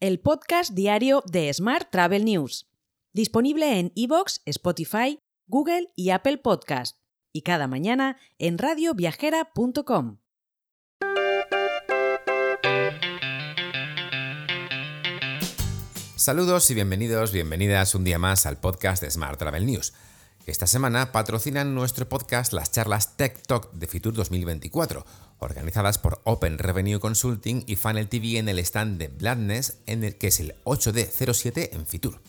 el podcast diario de Smart Travel News, disponible en iVoox, Spotify, Google y Apple Podcast, y cada mañana en radioviajera.com. Saludos y bienvenidos, bienvenidas un día más al podcast de Smart Travel News. Esta semana patrocinan nuestro podcast las charlas Tech Talk de Fitur 2024, organizadas por Open Revenue Consulting y Funnel TV en el stand de Bladness, en el que es el 8D07 en Fitur.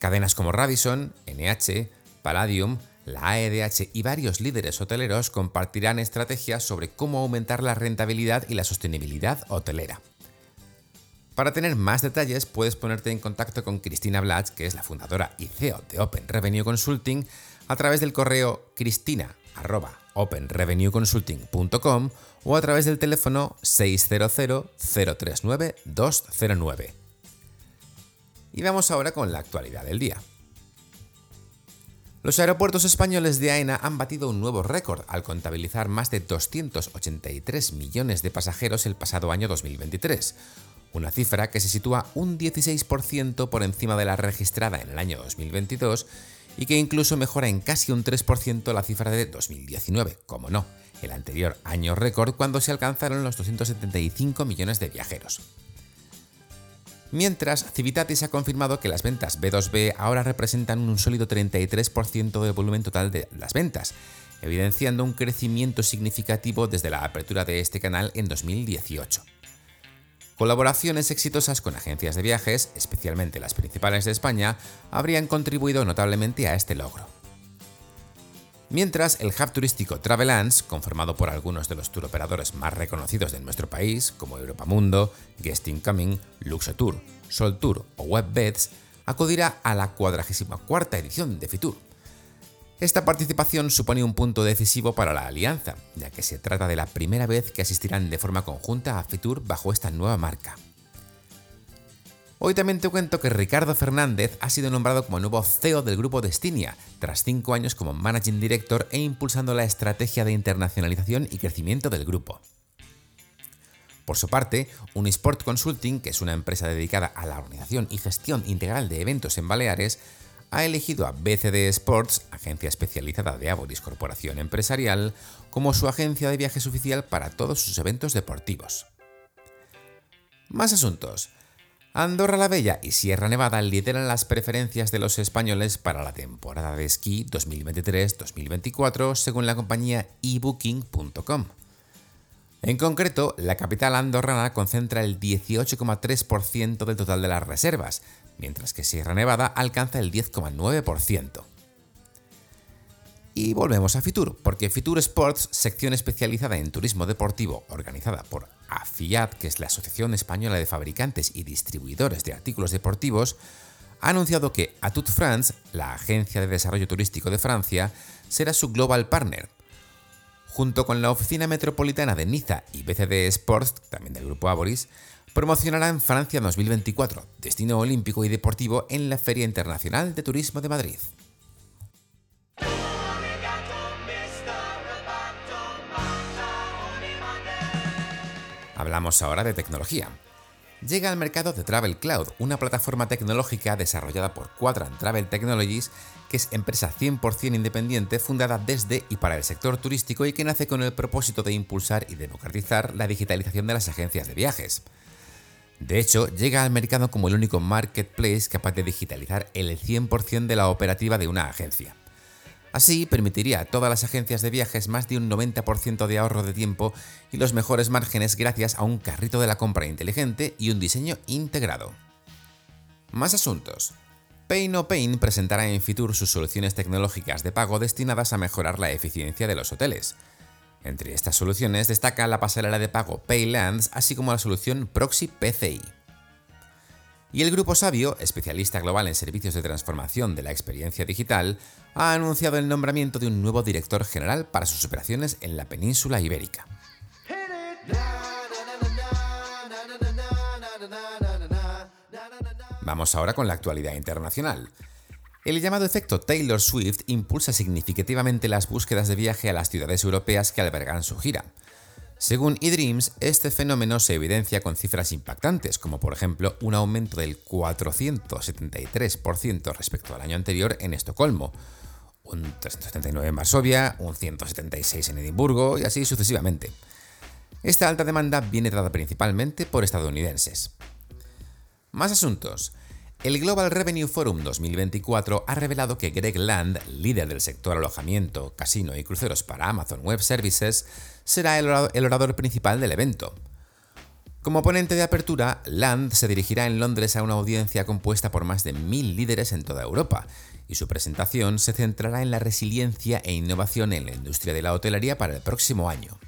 Cadenas como Radisson, NH, Palladium, la AEDH y varios líderes hoteleros compartirán estrategias sobre cómo aumentar la rentabilidad y la sostenibilidad hotelera. Para tener más detalles puedes ponerte en contacto con Cristina Blatch, que es la fundadora y CEO de Open Revenue Consulting, a través del correo cristina.openrevenueconsulting.com o a través del teléfono 600-039-209. Y vamos ahora con la actualidad del día. Los aeropuertos españoles de AENA han batido un nuevo récord al contabilizar más de 283 millones de pasajeros el pasado año 2023, una cifra que se sitúa un 16% por encima de la registrada en el año 2022 y que incluso mejora en casi un 3% la cifra de 2019, como no, el anterior año récord cuando se alcanzaron los 275 millones de viajeros. Mientras, Civitatis ha confirmado que las ventas B2B ahora representan un sólido 33% del volumen total de las ventas, evidenciando un crecimiento significativo desde la apertura de este canal en 2018. Colaboraciones exitosas con agencias de viajes, especialmente las principales de España, habrían contribuido notablemente a este logro. Mientras, el hub turístico Travelance, conformado por algunos de los turoperadores más reconocidos de nuestro país, como Europa Mundo, Guest Incoming, Sol Tour o WebBeds, acudirá a la 44 edición de Fitur, esta participación supone un punto decisivo para la alianza, ya que se trata de la primera vez que asistirán de forma conjunta a Fitur bajo esta nueva marca. Hoy también te cuento que Ricardo Fernández ha sido nombrado como nuevo CEO del grupo Destinia, tras cinco años como Managing Director e impulsando la estrategia de internacionalización y crecimiento del grupo. Por su parte, Unisport Consulting, que es una empresa dedicada a la organización y gestión integral de eventos en Baleares, ha elegido a BCD Sports, agencia especializada de Aboris Corporación Empresarial, como su agencia de viajes oficial para todos sus eventos deportivos. Más asuntos. Andorra la Bella y Sierra Nevada lideran las preferencias de los españoles para la temporada de esquí 2023-2024 según la compañía ebooking.com. En concreto, la capital andorrana concentra el 18,3% del total de las reservas, mientras que Sierra Nevada alcanza el 10,9%. Y volvemos a Fitur, porque Fitur Sports, sección especializada en turismo deportivo organizada por AFIAT, que es la Asociación Española de Fabricantes y Distribuidores de Artículos Deportivos, ha anunciado que Atut France, la agencia de desarrollo turístico de Francia, será su global partner. Junto con la Oficina Metropolitana de Niza y BCD Sports, también del grupo Aboris, promocionará en Francia 2024, destino olímpico y deportivo en la Feria Internacional de Turismo de Madrid. Hablamos ahora de tecnología. Llega al mercado de Travel Cloud, una plataforma tecnológica desarrollada por Quadrant Travel Technologies, que es empresa 100% independiente fundada desde y para el sector turístico y que nace con el propósito de impulsar y democratizar la digitalización de las agencias de viajes. De hecho, llega al mercado como el único marketplace capaz de digitalizar el 100% de la operativa de una agencia. Así, permitiría a todas las agencias de viajes más de un 90% de ahorro de tiempo y los mejores márgenes gracias a un carrito de la compra inteligente y un diseño integrado. Más asuntos. Pay No Pain presentará en Fitur sus soluciones tecnológicas de pago destinadas a mejorar la eficiencia de los hoteles. Entre estas soluciones destaca la pasarela de pago Paylands, así como la solución Proxy PCI. Y el Grupo Sabio, especialista global en servicios de transformación de la experiencia digital, ha anunciado el nombramiento de un nuevo director general para sus operaciones en la península ibérica. Vamos ahora con la actualidad internacional. El llamado efecto Taylor Swift impulsa significativamente las búsquedas de viaje a las ciudades europeas que albergan su gira. Según eDreams, este fenómeno se evidencia con cifras impactantes, como por ejemplo un aumento del 473% respecto al año anterior en Estocolmo, un 379 en Varsovia, un 176 en Edimburgo y así sucesivamente. Esta alta demanda viene dada principalmente por estadounidenses. Más asuntos. El Global Revenue Forum 2024 ha revelado que Greg Land, líder del sector alojamiento, casino y cruceros para Amazon Web Services, será el orador principal del evento. Como ponente de apertura, Land se dirigirá en Londres a una audiencia compuesta por más de mil líderes en toda Europa, y su presentación se centrará en la resiliencia e innovación en la industria de la hotelería para el próximo año.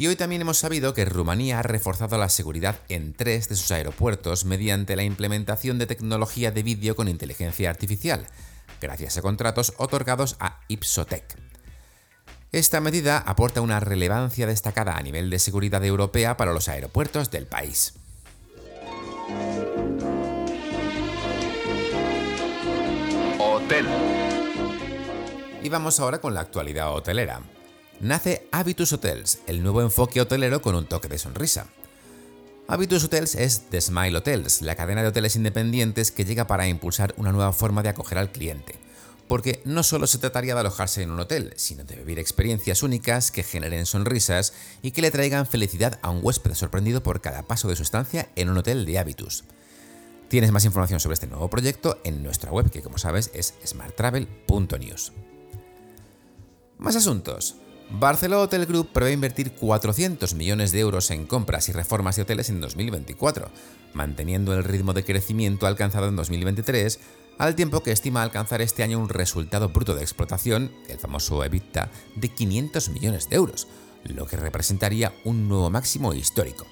Y hoy también hemos sabido que Rumanía ha reforzado la seguridad en tres de sus aeropuertos mediante la implementación de tecnología de vídeo con inteligencia artificial, gracias a contratos otorgados a Ipsotec. Esta medida aporta una relevancia destacada a nivel de seguridad europea para los aeropuertos del país. Hotel. Y vamos ahora con la actualidad hotelera nace Habitus Hotels, el nuevo enfoque hotelero con un toque de sonrisa. Habitus Hotels es The Smile Hotels, la cadena de hoteles independientes que llega para impulsar una nueva forma de acoger al cliente. Porque no solo se trataría de alojarse en un hotel, sino de vivir experiencias únicas que generen sonrisas y que le traigan felicidad a un huésped sorprendido por cada paso de su estancia en un hotel de Habitus. Tienes más información sobre este nuevo proyecto en nuestra web, que como sabes es smarttravel.news. Más asuntos. Barcelona Hotel Group prevé invertir 400 millones de euros en compras y reformas de hoteles en 2024, manteniendo el ritmo de crecimiento alcanzado en 2023, al tiempo que estima alcanzar este año un resultado bruto de explotación, el famoso EBITDA, de 500 millones de euros, lo que representaría un nuevo máximo histórico.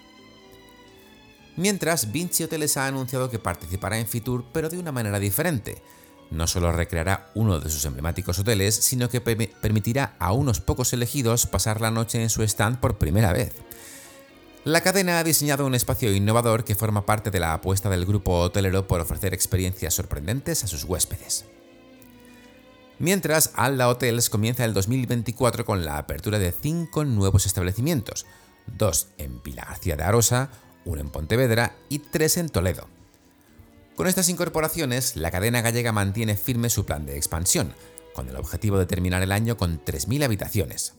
Mientras, Vinci Hoteles ha anunciado que participará en Fitur, pero de una manera diferente, no solo recreará uno de sus emblemáticos hoteles, sino que permitirá a unos pocos elegidos pasar la noche en su stand por primera vez. La cadena ha diseñado un espacio innovador que forma parte de la apuesta del grupo hotelero por ofrecer experiencias sorprendentes a sus huéspedes. Mientras, Alda Hotels comienza el 2024 con la apertura de cinco nuevos establecimientos, dos en Vila García de Arosa, uno en Pontevedra y tres en Toledo. Con estas incorporaciones, la cadena gallega mantiene firme su plan de expansión, con el objetivo de terminar el año con 3.000 habitaciones.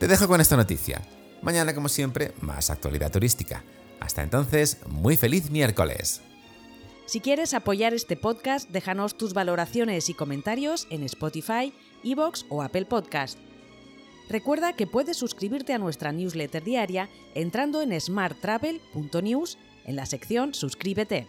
Te dejo con esta noticia. Mañana, como siempre, más actualidad turística. Hasta entonces, muy feliz miércoles. Si quieres apoyar este podcast, déjanos tus valoraciones y comentarios en Spotify, Evox o Apple Podcast. Recuerda que puedes suscribirte a nuestra newsletter diaria entrando en smarttravel.news en la sección Suscríbete.